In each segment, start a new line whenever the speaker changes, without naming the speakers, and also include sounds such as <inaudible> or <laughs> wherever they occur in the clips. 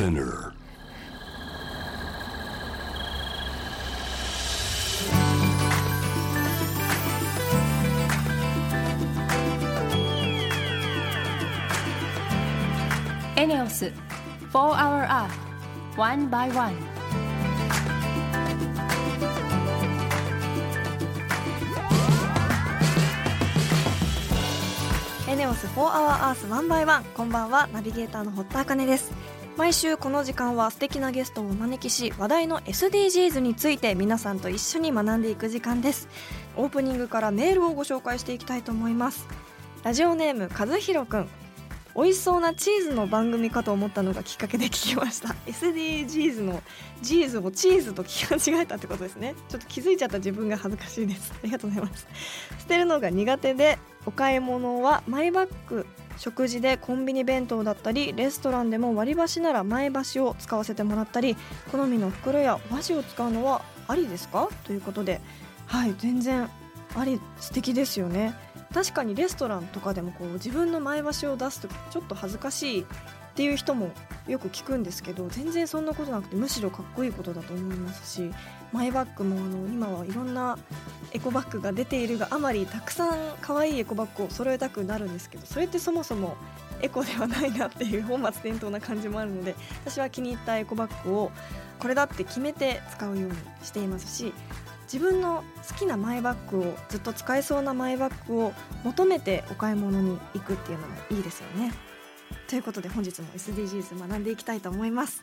Spinner.
エネオス4 Hour Earth One by One
エネオス4 Hour Earth 1 by 1こんばんはナビゲーターの堀田茜です毎週この時間は素敵なゲストをお招きし話題の SDGs について皆さんと一緒に学んでいく時間です。オープニングからメールをご紹介していきたいと思います。ラジオネーム和弘くん。美味しそうなチーズの番組かと思ったのがきっかけで聞きました。SDGs のジーズをチーズと聞き間違えたってことですね。ちょっと気づいちゃった自分が恥ずかしいです。ありがとうございます。捨てるのが苦手でお買い物はマイバッグ食事でコンビニ弁当だったりレストランでも割り箸なら前箸を使わせてもらったり好みの袋やお箸を使うのはありですか？ということではい全然あり素敵ですよね。確かにレストランとかでもこう自分の前箸を出す時ちょっと恥ずかしいっていう人もよく聞くんですけど全然そんなことなくてむしろかっこいいことだと思いますしマイバッグもあの今はいろんなエコバッグが出ているがあまりたくさん可愛いエコバッグを揃えたくなるんですけどそれってそもそもエコではないなっていう本末転倒な感じもあるので <laughs> 私は気に入ったエコバッグをこれだって決めて使うようにしていますし自分の好きなマイバッグをずっと使えそうなマイバッグを求めてお買い物に行くっていうのもいいですよね。ということで本日も SDGs 学んでいきたいと思います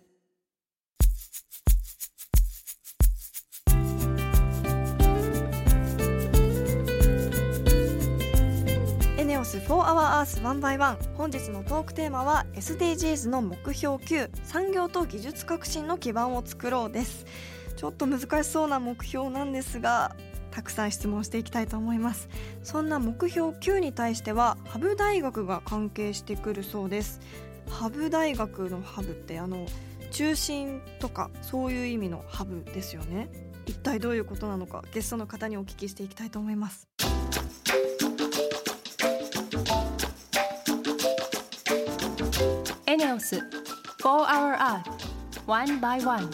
Hour Earth 1 by 1本日のトークテーマは SDGs の目標9産業と技術革新の基盤を作ろうです。ちょっと難しそうな目標なんですがたくさん質問していきたいと思います。そんな目標9に対してはハブ大学が関係してくるそうです。ハブ大学のハブってあの中心とかそういう意味のハブですよね。一体どういうことなのかゲストの方にお聞きしていきたいと思います。
ス4 Hour Earth One by One.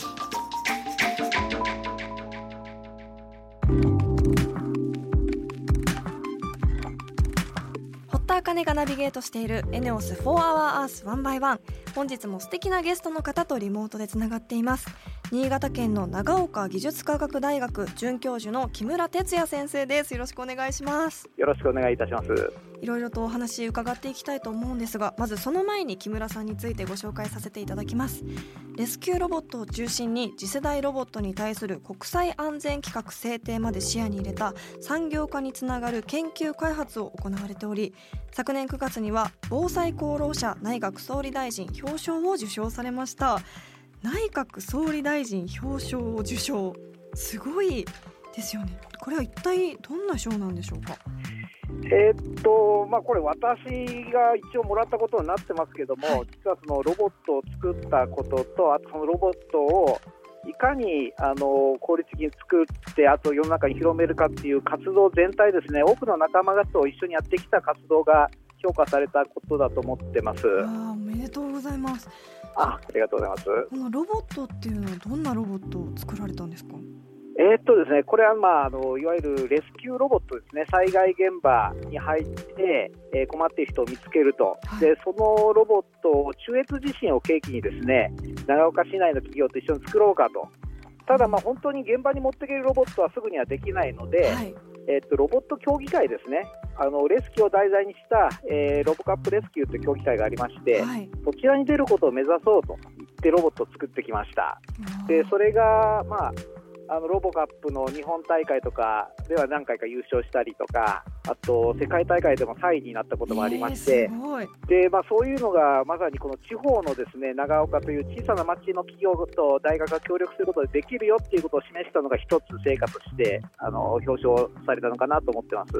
堀田茜がナビゲートしているエネオス4 Hour Earth 1 by 1本日も素敵なゲストの方とリモートでつながっています。新潟県の長岡技術科学大学准教授の木村哲也先生ですよろしくお願いします。
よろしくお願いいたします。
いろいろとお話伺っていきたいと思うんですがまずその前に木村さんについてご紹介させていただきます。レスキューロボットを中心に次世代ロボットに対する国際安全規格制定まで視野に入れた産業化につながる研究開発を行われており昨年9月には防災功労者内閣総理大臣表彰を受賞されました。内閣総理大臣表彰を受賞。すごいですよね。これは一体どんな賞なんでしょうか？
えーっとまあ、これ、私が一応もらったことになってますけども、実はそのロボットを作ったことと、あとそのロボットをいかにあの効率的に作って、あと世の中に広めるかっていう活動全体ですね、多くの仲間方と一緒にやってきた活動が評価されたことだと思ってます。
あーおめでとうございます
あありがとうございます。
このロボットっていうのはどんなロボットを作られたんですか？
えーっとですね、これは、まあ、あのいわゆるレスキューロボットですね、災害現場に入って、えー困っている人を見つけると、
はい。
でそのロボットを中越地震を契機にですね長岡市内の企業と一緒に作ろうかと。ただ、まあ本当に現場に持っていけるロボットはすぐにはできないので、
はい。
えっと、ロボット競技会ですね、あのレスキューを題材にした、えーロボカップレスキューという競技会がありまして、
はい。
そちらに出ることを目指そうと言ってロボットを作ってきました。でそれが、まあ、あのロボカップの日本大会とかでは何回か優勝したりとか、あと世界大会でも3位になったこともありまして、でまあ、そういうのがまさにこの地方のですね長岡という小さな町の企業と大学が協力することでできるよっていうことを示したのが一つ成果としてあの表彰されたのかなと思ってます。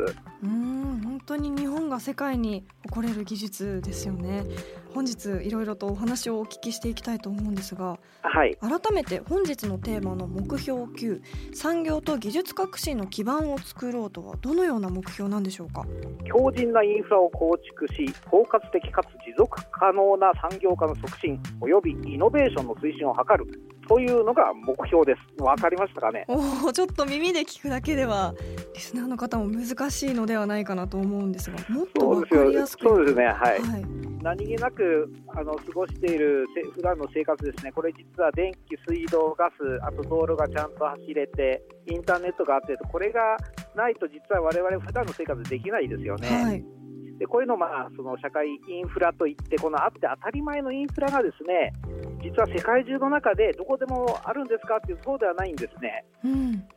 本当に日本が世界に誇れる技術ですよね。本日いろいろとお話をお聞きしていきたいと思うんですが
はい。
改めて本日のテーマの目標9産業と技術革新の基盤を作ろうとはどのような目標なんでしょうか？
強靭なインフラを構築し包括的かつ持続可能な産業化の促進およびイノベーションの推進を図るというのが目標です。わかりましたかね？
おおちょっと耳で聞くだけではリスナーの方も難しいのではないかなと思うんですがもっとわかりやすく。
そうですね、はい、
はい。
何気なくあの過ごしているせ普段の生活ですね、これ実は電気、水道、ガス、あと道路がちゃんと走れて、インターネットがあってと、これがないと実は我々普段の生活できないですよね。
はい
でこういうの、まあ、その社会インフラといって、このあって当たり前のインフラがですね、実は世界中の中でどこでもあるんですかっていうそうではないんですね。
うん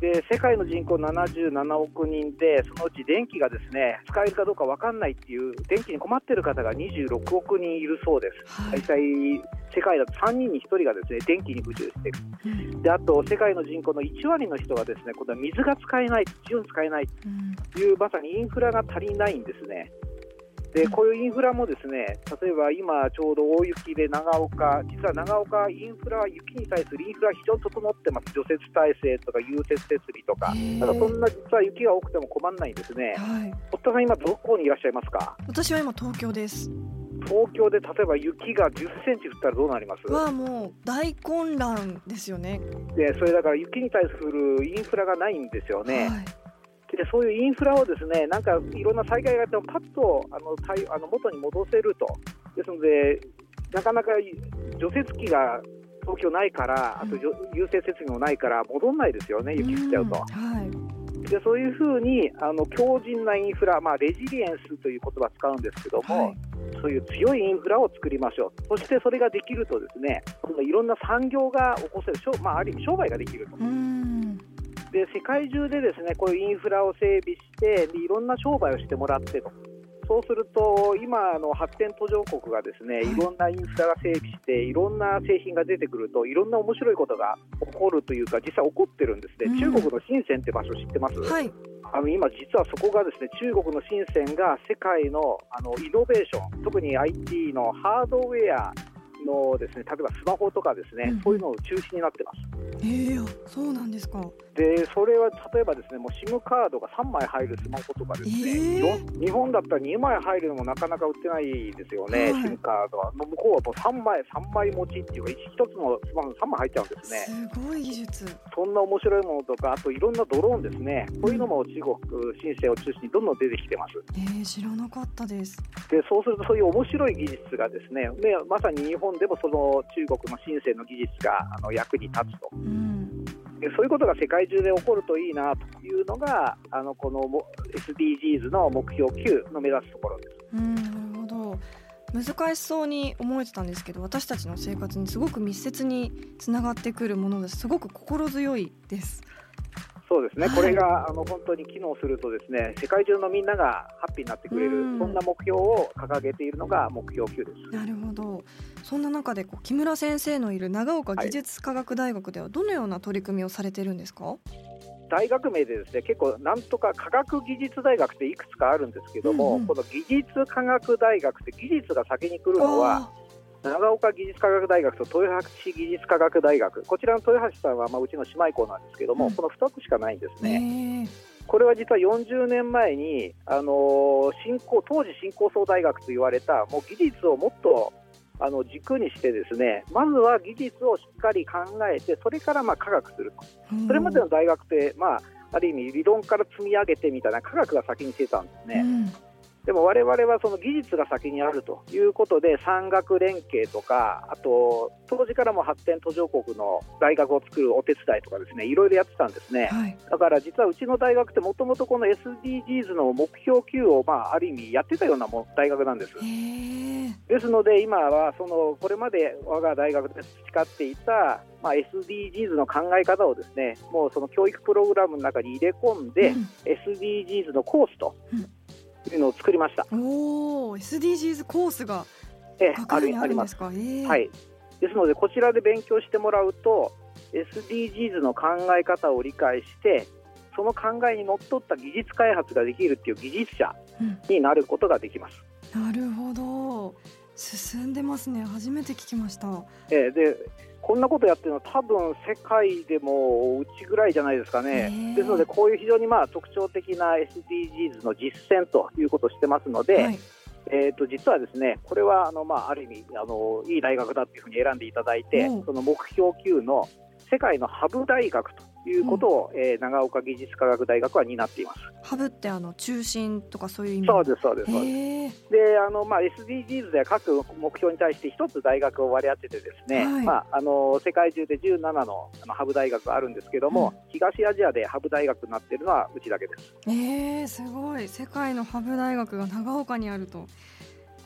で世界の人口77億人で、そのうち電気がですね使えるかどうか分かんないっていう、電気に困っている方が26億人いるそうです。
はい。
大体世界だと3人に1人がですね電気に不自由している
うん。
であと世界の人口の1割の人がですね今度は水が使えない土を使えない
うん
というまさにインフラが足りないんですねでこういうインフラもですね例えば今ちょうど大雪で長岡実は長岡インフラは雪に対するインフラ非常に整ってます。除雪体制とか融雪設備とか。ただそんな実は雪が多くても困らないんですね。
はい。
さん今どこにいらっしゃいますか？
私は今東京です。
東京で例えば雪が10センチ降ったらどうなります？
はもう大混乱ですよね。
でそれだから雪に対するインフラがないんですよね、
はい
でそういうインフラをですねなんかいろんな災害があってもパッとあの対あの元に戻せると、ですので、なかなか除雪機が東京ないから、あとじょ融雪設備もないから戻んないですよね、雪降っちゃうと。
んはい。
でそういうふうにあの強靭なインフラ、まあ、レジリエンスという言葉を使うんですけども、
はい。
そういう強いインフラを作りましょう、そしてそれができると、ですねいろんな産業が起こせる、商まあ、ある意味商売ができると。
うん
で世界中でですねこういうインフラを整備してでいろんな商売をしてもらってと。そうすると今の発展途上国がですね
はい。
いろんなインフラが整備していろんな製品が出てくるといろんな面白いことが起こるというか実際起こってるんですね、
うん。
中国の深センって場所知ってます、
はい。
あの今、実はそこがですね中国の深センが世界のあのイノベーション特に IT のハードウェアのですね例えばスマホとかですね、
うん。
そういうのを中心になってます。
ええあそうなんですか
でそれは例えばですねもう SIM カードが3枚入るスマホとかですね、
えー
日本だったら2枚入るのもなかなか売ってないですよね、
はい
SIM カードは。向こうはもう3枚、3枚持ちっていうか、1つのスマホに3枚入っちゃうんですね。
すごい技術
そんな面白いものとか、あといろんなドローンですね、こういうのも中国、深センを中心にどんどん出てきてます。
えー、知らなかったです
でそうすると、そういう面白い技術がですね、ねまさに日本でもその中国の深センの技術があの役に立つと。
うん
でそういうことが世界中で起こるといいなというのが、あのこの SDGs の目標9の目指すところです。
うんなるほど。難しそうに思えてたんですけど私たちの生活にすごく密接につながってくるものです。すごく心強いです。
そうですね、
はい。
これがあの本当に機能すると、ですね世界中のみんながハッピーになってくれる、
うん。
そんな目標を掲げているのが目標9です。
なるほど。そんな中でこう木村先生のいる長岡技術科学大学ではどのような取り組みをされてるんですか、
大学名でですね結構、なんとか科学技術大学っていくつかあるんですけども、
うんうん。
この技術科学大学って技術が先に来るのは、
あ
長岡技術科学大学と豊橋技術科学大学、こちらの豊橋さんはまあうちの姉妹校なんですけども、
うん。
この2つしかないんです
ー
ね。
え。ー
これは実は40年前に、あのー新興当時新興総大学と言われたもう技術をもっとあの軸にしてですねまずは技術をしっかり考えてそれからまあ科学するそれまでの大学って、まあ、ある意味理論から積み上げてみたいな科学が先にしてたんですね。
うん
でも我々はその技術が先にあるということで産学連携とかあと当時からも発展途上国の大学を作るお手伝いとかですねいろいろやってたんですね、はい、だから実はうちの大学ってもともとこの SDGs の目標級をまあある意味やってたようなも大学なんです。ですので今はそのこれまで我が大学で培っていたまあ、SDGs の考え方をですねもうその教育プログラムの中に入れ込んで、うん、SDGs のコースというのを作りました。
おお、SDGs コースが学部にあるんですか？え
ー、はい。ですのでこちらで勉強してもらうと SDGs の考え方を理解してその考えにのっとった技術開発ができるっていう技術者になることができます。
うん、なるほど。進んでますね。初めて聞きました。
えー、でこんなことやってるのは多分世界でもうちぐらいじゃないですかね、ですのでこういう非常にまあ特徴的な SDGs の実践ということをしてますので、はい、えー、と実はですねこれはあの、まあ、ある意味あのいい大学だというふうに選んでいただいて、その目標級の世界のハブ大学ということを、うん、えー、長岡技術科学大学は担っています。
ハブってあの中心とかそういう意味？
そうですそうですそうです。であのまあ SDGs では各目標に対して一つ大学を割り当ててですね、はい、まああの世界中で17のあのハブ大学があるんですけども、うん、東アジアでハブ大学になっているのはうちだけです。
えー、すごい世界のハブ大学が長岡にあると。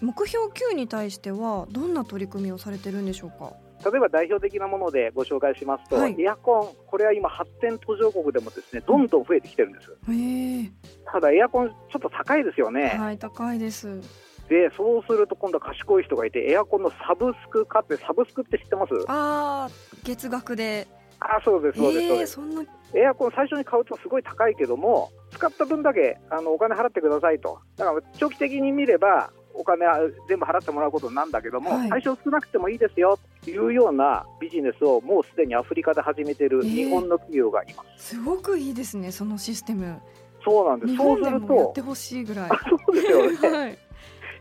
目標9に対してはどんな取り組みをされてるんでしょうか？
例えば代表的なものでご紹介しますと、はい、エアコン、これは今、発展途上国でもですねどんどん増えてきてるんです。うん、ただ、エアコン、ちょっと高いですよね。
はい、高いです。
でそうすると今度は賢い人がいてエアコンのサブスク買ってサブスクって知ってます？
ああ月額で。
あそうですそうです、えー、そんな。エアコン最初に買うとすごい高いけども使った分だけあのお金払ってくださいと。だから長期的に見ればお金は全部払ってもらうことなんだけども、はい、最初少なくてもいいですよというようなビジネスをもうすでにアフリカで始めている日本の企業がいます、
えー、すごくいいですねそのシステム。
そうなんです。
そうするとやってほしいぐらい。
そうですよね、<laughs> はい。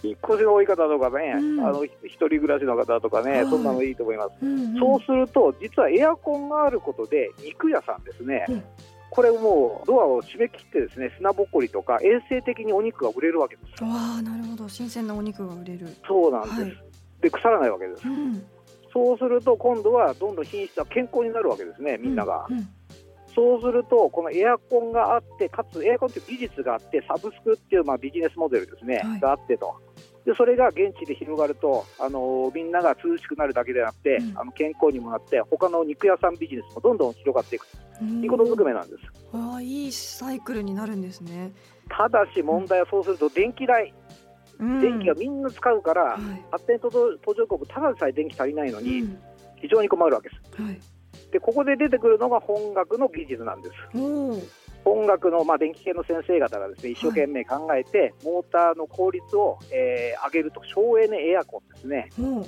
引っ越しの多い方とかね、うん、あの一人暮らしの方とかね、はい、そんなのいいと思います、うんうん、そうすると実はエアコンがあることで肉屋さんですね、うん、これもうドアを閉め切ってですね砂ぼこりとか衛生的にお肉が売れるわけです
わあなるほど。新鮮なお肉が売れる。
そうなんです、はい、で腐らないわけです、うん、そうすると今度はどんどん品質は健康になるわけですねみんなが、うん。うん、そうするとこのエアコンがあってかつエアコンという技術があってサブスクっていうまあビジネスモデルですね、はい、があってとでそれが現地で広がるとあのみんなが涼しくなるだけでなくて、うん、あの健康にもなって他の肉屋さんビジネスもどんどん広がっていくと。いうことずくめなんです。
ああいいサイクルになるんですね。
ただし問題はそうすると電気代、うん、電気がみんな使うから、はい、発展途上国ただでさえ電気足りないのに、非常に困るわけです。はい。でここで出てくるのが本学の技術なんです。音楽の、まあ、電気系の先生方がですね一生懸命考えて、はい、モーターの効率を、えー、上げると省エネエアコンですね、うん、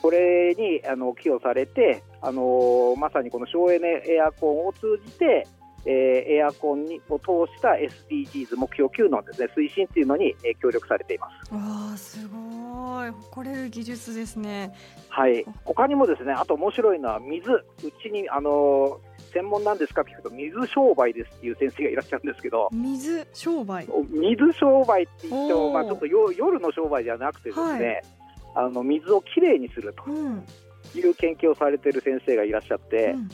これにあの寄与されて、あのー、まさにこの省エネエアコンを通じて、えー、エアコンにを通した SDGs 目標9のですね推進というのに、えー、協力されています。
わあすごい。誇れる技術ですね。
はい。他にもですねあと面白いのは水。うちにあの専門なんですか？って聞くと水商売ですっていう先生がいらっしゃるんですけど。
水商売。
水商売って言っても、まあ、ちょっと夜の商売じゃなくてですね、はい、あの水をきれいにするという研究をされている先生がいらっしゃって、うん、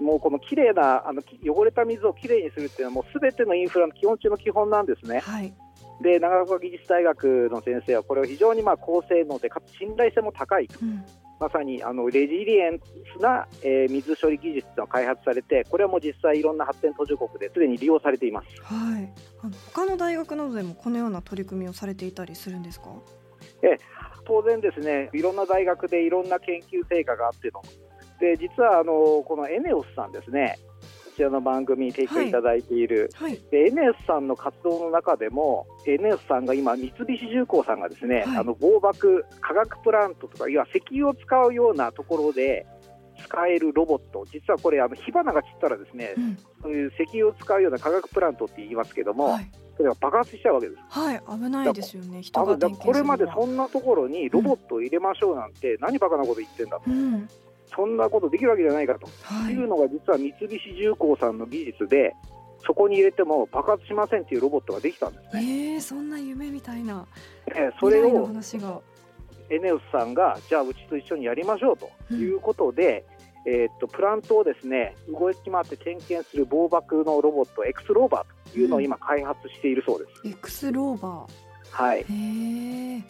もうこのきれいなあの汚れた水をきれいにするっていうのはもうすべてのインフラの基本中の基本なんですね。はい。で長岡技術大学の先生はこれを非常にまあ高性能でかつ信頼性も高いと、うん、まさにあのレジリエンスな、えー、水処理技術が開発されてこれはもう実際いろんな発展途上国ですでに利用されています、
はい、あの他の大学などでもこのような取り組みをされていたりするんですか？
え当然ですね。いろんな大学でいろんな研究成果があってので実はあのこのエネオスさんですね。ちらの番組に提供い。ただいている、はい。はい、で NS さんの活動の中でも NS さんが今三菱重工さんがですね、はい、あの防爆化学プラントとかいわ石油を使うようなところで使えるロボット。実はこれあの火花が散ったらですね、うん、そういう石油を使うような化学プラントって言いますけども、はい、それが爆発しちゃうわけです。
はい危ないですよね。人
がこれまでそんなところにロボットを入れましょうなんて、うん、何バカなこと言ってんだと。うんそんなことできるわけじゃないかと。い。うのが実は三菱重工さんの技術でそこに入れても爆発しませんっていうロボットができたんです
え
ね。
ー、そんな夢みたいな
えーそれを
話が。
エネオスさんがじゃあうちと一緒にやりましょうと。いうことで、えーっとプラントをですね動き回って点検する防爆のロボット X ローバーというのを今開発しているそうです。
X ローバ
はい。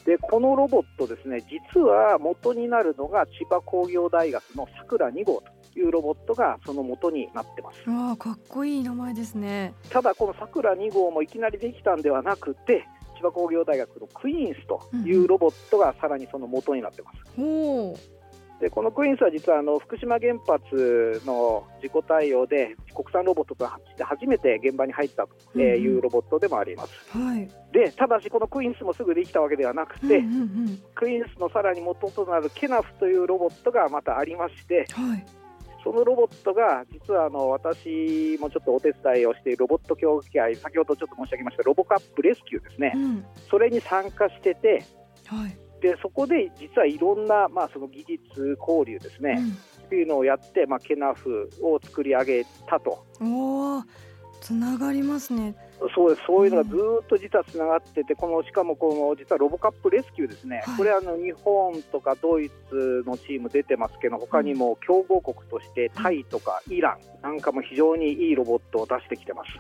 でこのロボットですね実は元になるのが千葉工業大学のさくら2号というロボットがその元になってます。
わあかっこいい名前ですね
ただこのさくら2号もいきなりできたんではなくて千葉工業大学のクイーンスというロボットがさらにその元になってます。
ほう
でこのクイーンスは実はあの福島原発の事故対応で国産ロボットとして初めて現場に入ったというロボットでもあります。
はい。
でただしこのクイーンスもすぐできたわけではなくて、
うんうんうん。
クイーンスのさらに元となるケナフというロボットがまたありまして
はい。
そのロボットが実はあの私もちょっとお手伝いをしているロボット協議会先ほどちょっと申し上げましたロボカップレスキューですね。
うん。
それに参加してて
はい
でそこで実はいろんな、まあ、その技術交流ですね、っていうのをやって、まあ、ケナフを作り上げたと。
うん、おおつながりますね。
そうです。そういうのがずーっと実はつながってて、このしかもこの実はロボカップレスキューですね、
はい。
これあの日本とかドイツのチーム出てますけど、他にも強豪国としてタイとかイランなんかも非常にいいロボットを出してきてます。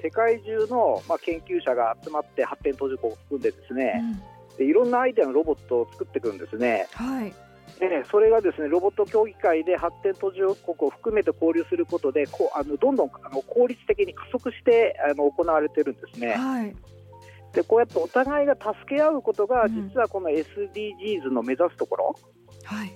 世界中の、まあ、研究者が集まって発展途上国を含んでです
う
ね、
ん、
でいろんなアイデアのロボットを作っていくんですね。
はい。
でそれがですねロボット協議会で発展途上国を含めて交流することでこうあのどんどんあの効率的に加速してあの行われてるんですね。
はい。
でこうやってお互いが助け合うことが
うん。
実はこの SDGs の目指すところ、
はい。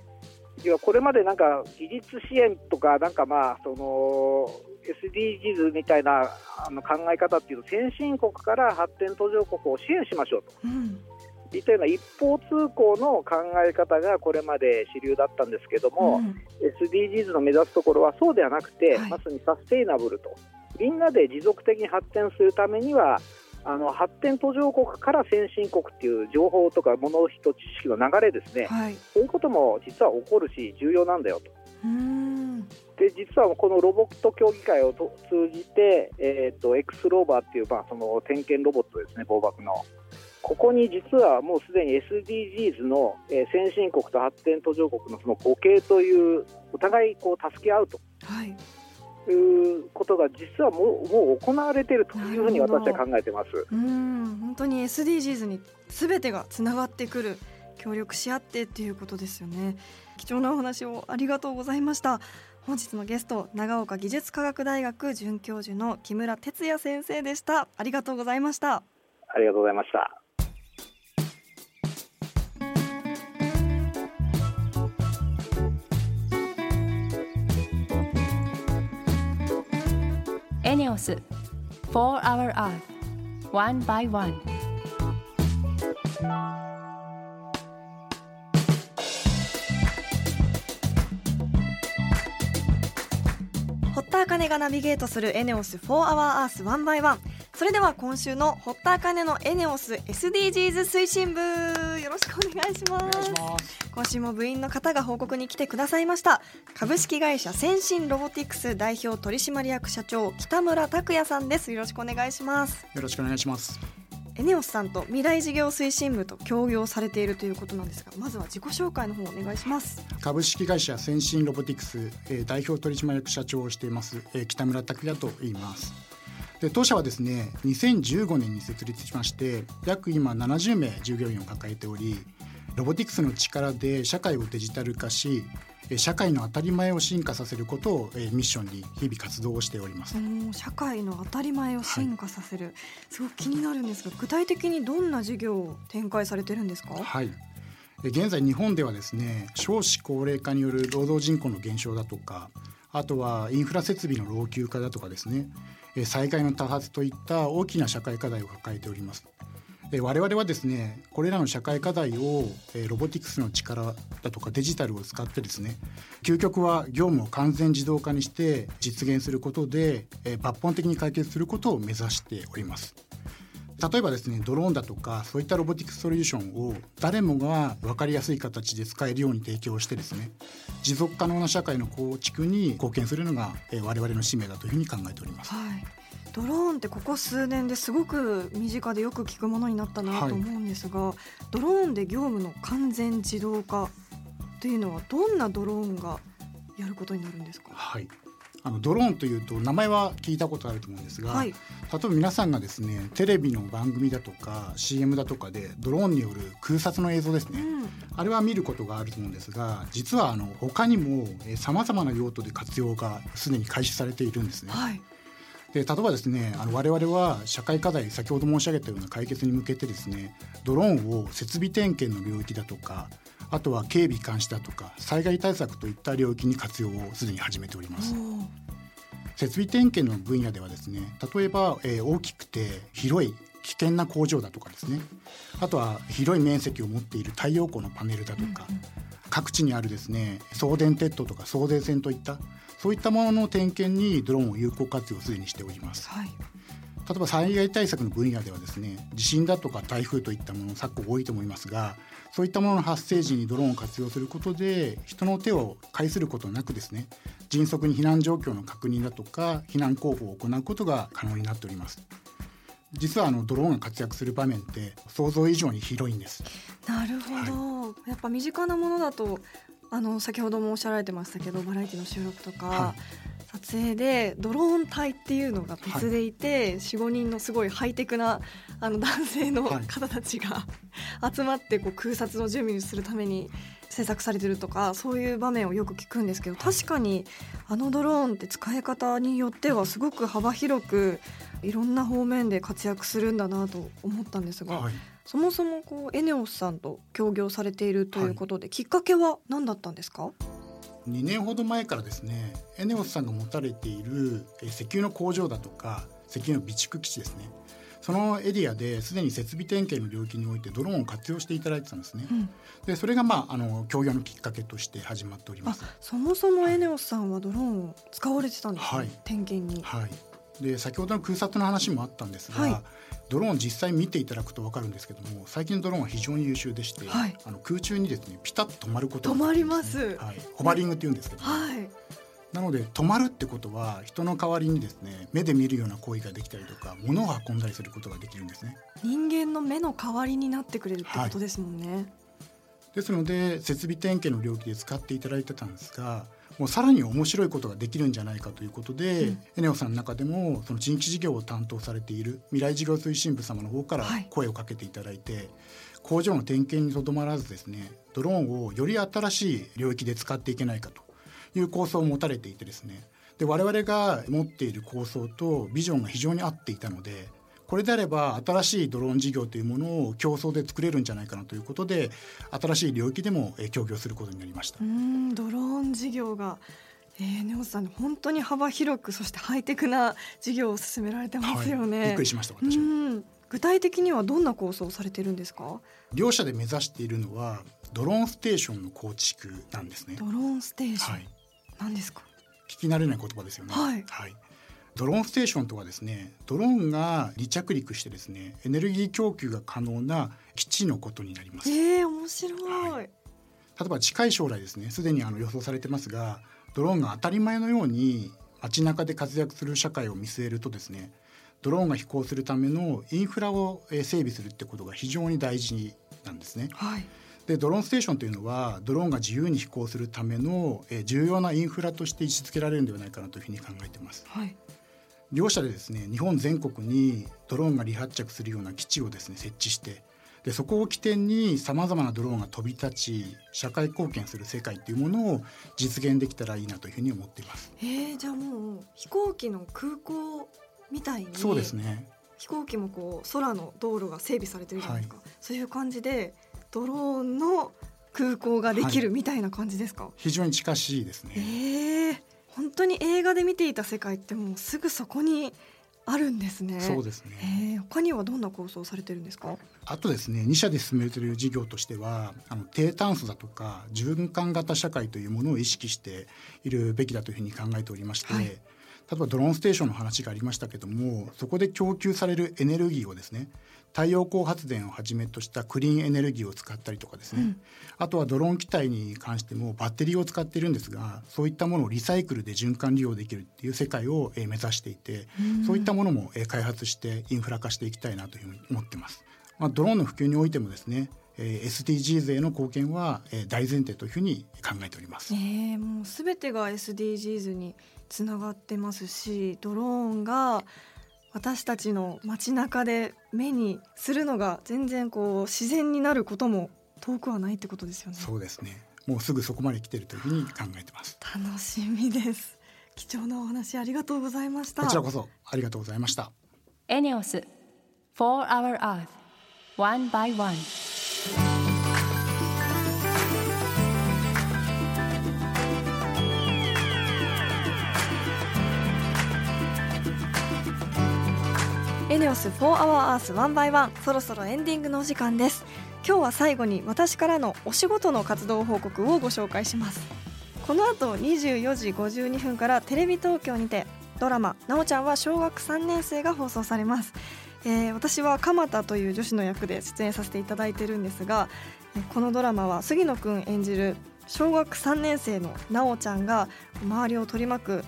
要はこれまでなんか技術支援とかなんかまあその SDGs みたいなあの考え方っていうと先進国から発展途上国を支援しましょうと。
うん
いったような一方通行の考え方がこれまで主流だったんですけども、
うん
SDGs の目指すところはそうではなくて、
はい
まさにサステイナブルとみんなで持続的に発展するためにはあの発展途上国から先進国っていう情報とか物人知識の流れですね、
はい
そういうことも実は起こるし重要なんだよと。
うん
で実はこのロボット協議会をと通じて、えー、と X ローバーっていう、まあ、その点検ロボットですね、防爆の。ここに実はもうすでに SDGs の、えー先進国と発展途上国のその互恵というお互いこう助け合うと。
はい。
いうことが実はもうもう行われているというふうに私は考えてます。
うん。本当に SDGs に全てがつながってくる協力し合ってっていうことですよね。貴重なお話をありがとうございました。本日のゲスト長岡技術科学大学准教授の木村哲也先生でした。ありがとうございました。
ありがとうございました。
ネオス4 Hour Earth One by One
ホッターカネがナビゲートするエネオス4 Hour Earth One by One それでは今週の堀田茜のエネオス SDGs 推進部よろしくお願いします。今週も部員の方が報告に来てくださいました。株式会社先進ロボティクス代表取締役社長北村拓也さんです。よろしくお願いします。
よろしくお願いします。
エネオスさんと未来事業推進部と協業されているということなんですがまずは自己紹介の方お願いします。
株式会社先進ロボティクス、えー代表取締役社長をしています、えー北村拓也と言います。で当社はですね2015年に設立しまして約今70名従業員を抱えておりロボティクスの力で社会をデジタル化しえー社会の当たり前を進化させることを、えーミッションに日々活動をしております。
社会の当たり前を進化させる、すごく気になるんですが具体的にどんな事業を展開されてるんですか？
はい。え現在日本ではですね少子高齢化による労働人口の減少だとかあとはインフラ設備の老朽化だとかですねえ災害の多発といった大きな社会課題を抱えております。我々はですねこれらの社会課題をロボティクスの力だとかデジタルを使ってですね究極は業務を完全自動化にして実現することで抜本的に解決することを目指しております。例えばですねドローンだとかそういったロボティクスソリューションを誰もが分かりやすい形で使えるように提供してですね持続可能な社会の構築に貢献するのが、えー、我々の使命だというふうに考えております。
はいドローンってここ数年ですごく身近でよく聞くものになったなと思うんですが、はい、ドローンで業務の完全自動化というのはどんなドローンがやることになるんですか？
はいあのドローンというと名前は聞いたことあると思うんですが、はい、例えば皆さんがですねテレビの番組だとか CM だとかでドローンによる空撮の映像ですね、うん、あれは見ることがあると思うんですが実はあの他にもさまざまな用途で活用がすでに開始されているんですね。はい。で例えばですねあの我々は社会課題先ほど申し上げたような解決に向けてですねドローンを設備点検の領域だとかあとは警備監視だとか災害対策といった領域に活用をすでに始めております。設備点検の分野ではですね例えば、えー、大きくて広い危険な工場だとかですねあとは広い面積を持っている太陽光のパネルだとか、うん、各地にあるですね送電鉄塔とか送電線といったそういったものの点検にドローンを有効活用すでにしております。はい例えば災害対策の分野ではですね地震だとか台風といったもの昨今多いと思いますがそういったものの発生時にドローンを活用することで人の手を介することなくですね迅速に避難状況の確認だとか避難候補を行うことが可能になっております。実はあのドローンが活躍する場面って想像以上に広いんです。
なるほど、はい、やっぱ身近なものだとあの先ほどもおっしゃられてましたけどバラエティの収録とか、はい、撮影でドローン隊っていうのが別でいて、はい、45人のすごいハイテクなあの男性の方たちが、<laughs> 集まってこう空撮の準備をするために制作されてるとかそういう場面をよく聞くんですけど確かにあのドローンって使い方によってはすごく幅広くいろんな方面で活躍するんだなと思ったんですが、はい、そもそもこうエネオスさんと協業されているということで、はい、きっかけは何だったんですか？
2年ほど前からですねエネオスさんが持たれている石油の工場だとか石油の備蓄基地ですねそのエリアですでに設備点検の領域においてドローンを活用していただいてたんですね。うん、でそれがまああの協業のきっかけとして始まっております。
そもそもエネオスさんはドローンを使われてたんですね。はい、点検に。
はい。で先ほどの空撮の話もあったんですが、はい、ドローン実際見ていただくと分かるんですけども最近のドローンは非常に優秀でして、はい、あの空中にですねピタッと止まること
が、ね、止まります、
はい、ホバリングって言うんですけど、はい、なので止まるってことは人の代わりにですね目で見るような行為ができたりとか物を運んだりすることができるんですね。
人間の目の代わりになってくれるってことですもんね、はい、
ですので設備点検の領域で使っていただいてたんですがもうさらに面白いことができるんじゃないかということで、うん、エネオさんの中でもその地域事業を担当されている未来事業推進部様の方から声をかけていただいて、はい、工場の点検にとどまらずですねドローンをより新しい領域で使っていけないかという構想を持たれていてですね。で我々が持っている構想とビジョンが非常に合っていたのでこれであれば新しいドローン事業というものを競争で作れるんじゃないかなということで新しい領域でも協業することになりました。
うんドローン事業がえー、ネオさん本当に幅広くそしてハイテクな事業を進められてますよね、
はい、びっくりしました私も。
具体的にはどんな構想をされてるんですか？
両社で目指しているのはドローンステーションの構築なんですね。
ドローンステーション、はい、何ですか？
聞き慣れない言葉ですよね。はい、はいドローンステーションとはですねドローンが離着陸してですねエネルギー供給が可能な基地のことになります。
えー、面白い、はい、例
えば近い将来ですねすでにあの予想されてますがドローンが当たり前のように街中で活躍する社会を見据えるとですねドローンが飛行するためのインフラを整備するってことが非常に大事なんですね。はいでドローンステーションというのはドローンが自由に飛行するための、え重要なインフラとして位置づけられるんではないかなというふうに考えています。はい、両社でですね日本全国にドローンが離発着するような基地をですね設置してでそこを起点にさまざまなドローンが飛び立ち社会貢献する世界というものを実現できたらいいなというふうに思っています。
えー、じゃあもう飛行機の空港みたいに
そうですね。
飛行機もこう空の道路が整備されてるじゃないですか、はい、そういう感じでドローンの空港ができるみたいな感じですか、はい、
非常に近しいですね、え。
ー、本当に映画で見ていた世界ってもうすぐそこにあるんですね。
そうですね。
えー、他にはどんな構想されてるんですか？
あとですね、2社で進めている事業としては、あの低炭素だとか循環型社会というものを意識しているべきだというふうに考えておりまして、はい、例えばドローンステーションの話がありましたけどもそこで供給されるエネルギーをですね太陽光発電をはじめとしたクリーンエネルギーを使ったりとかですね、うん、あとはドローン機体に関してもバッテリーを使っているんですがそういったものをリサイクルで循環利用できるっていう世界を目指していて、うん、そういったものも開発してインフラ化していきたいなというふうに思ってます。まあ、ドローンの普及においてもですね SDGs への貢献は大前提というふうに考えております。
えー、もうすべてが SDGs につながってますしドローンが私たちの街中で目にするのが全然こう自然になることも遠くはないってことですよね。
そうですね。もうすぐそこまで来てるというふうに考えてます。
楽しみです。貴重なお話ありがとうございました。
こちらこそありがとうございました。
エネオス For Our Earth One by One
エネオス4 Hour Earth 1 by 1そろそろエンディングのお時間です。今日は最後に私からのお仕事の活動報告をご紹介します。この後24時52分からテレビ東京にてドラマ「なおちゃんは小学3年生」が放送されます、えー、私は鎌田という女子の役で出演させていただいてるんですがこのドラマは杉野くん演じる小学3年生のなおちゃんが周りを取り巻く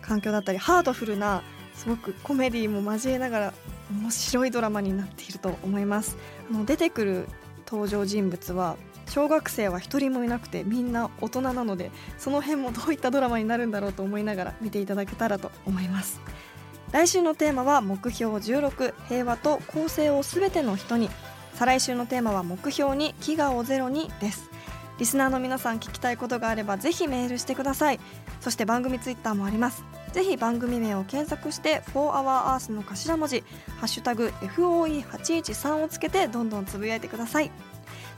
環境だったりハートフルなすごくコメディも交えながら面白いドラマになっていると思います。あの出てくる登場人物は小学生は一人もいなくてみんな大人なのでその辺もどういったドラマになるんだろうと思いながら見ていただけたらと思います。来週のテーマは目標16平和と公正をすべての人に再来週のテーマは目標に飢餓をゼロにです。リスナーの皆さん聞きたいことがあればぜひメールしてください。そして番組ツイッターもあります。ぜひ番組名を検索して「4HourEarth」の頭文字「ハッシュタグ #FOE813」をつけてどんどんつぶやいてください。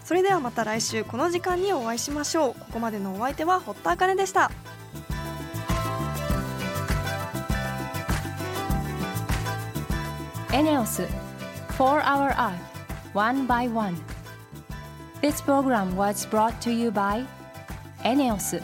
それではまた来週この時間にお会いしましょう。ここまでのお相手は堀田茜でした。
エネオス4 Hour Earth One by One. This program was brought to you by エネオス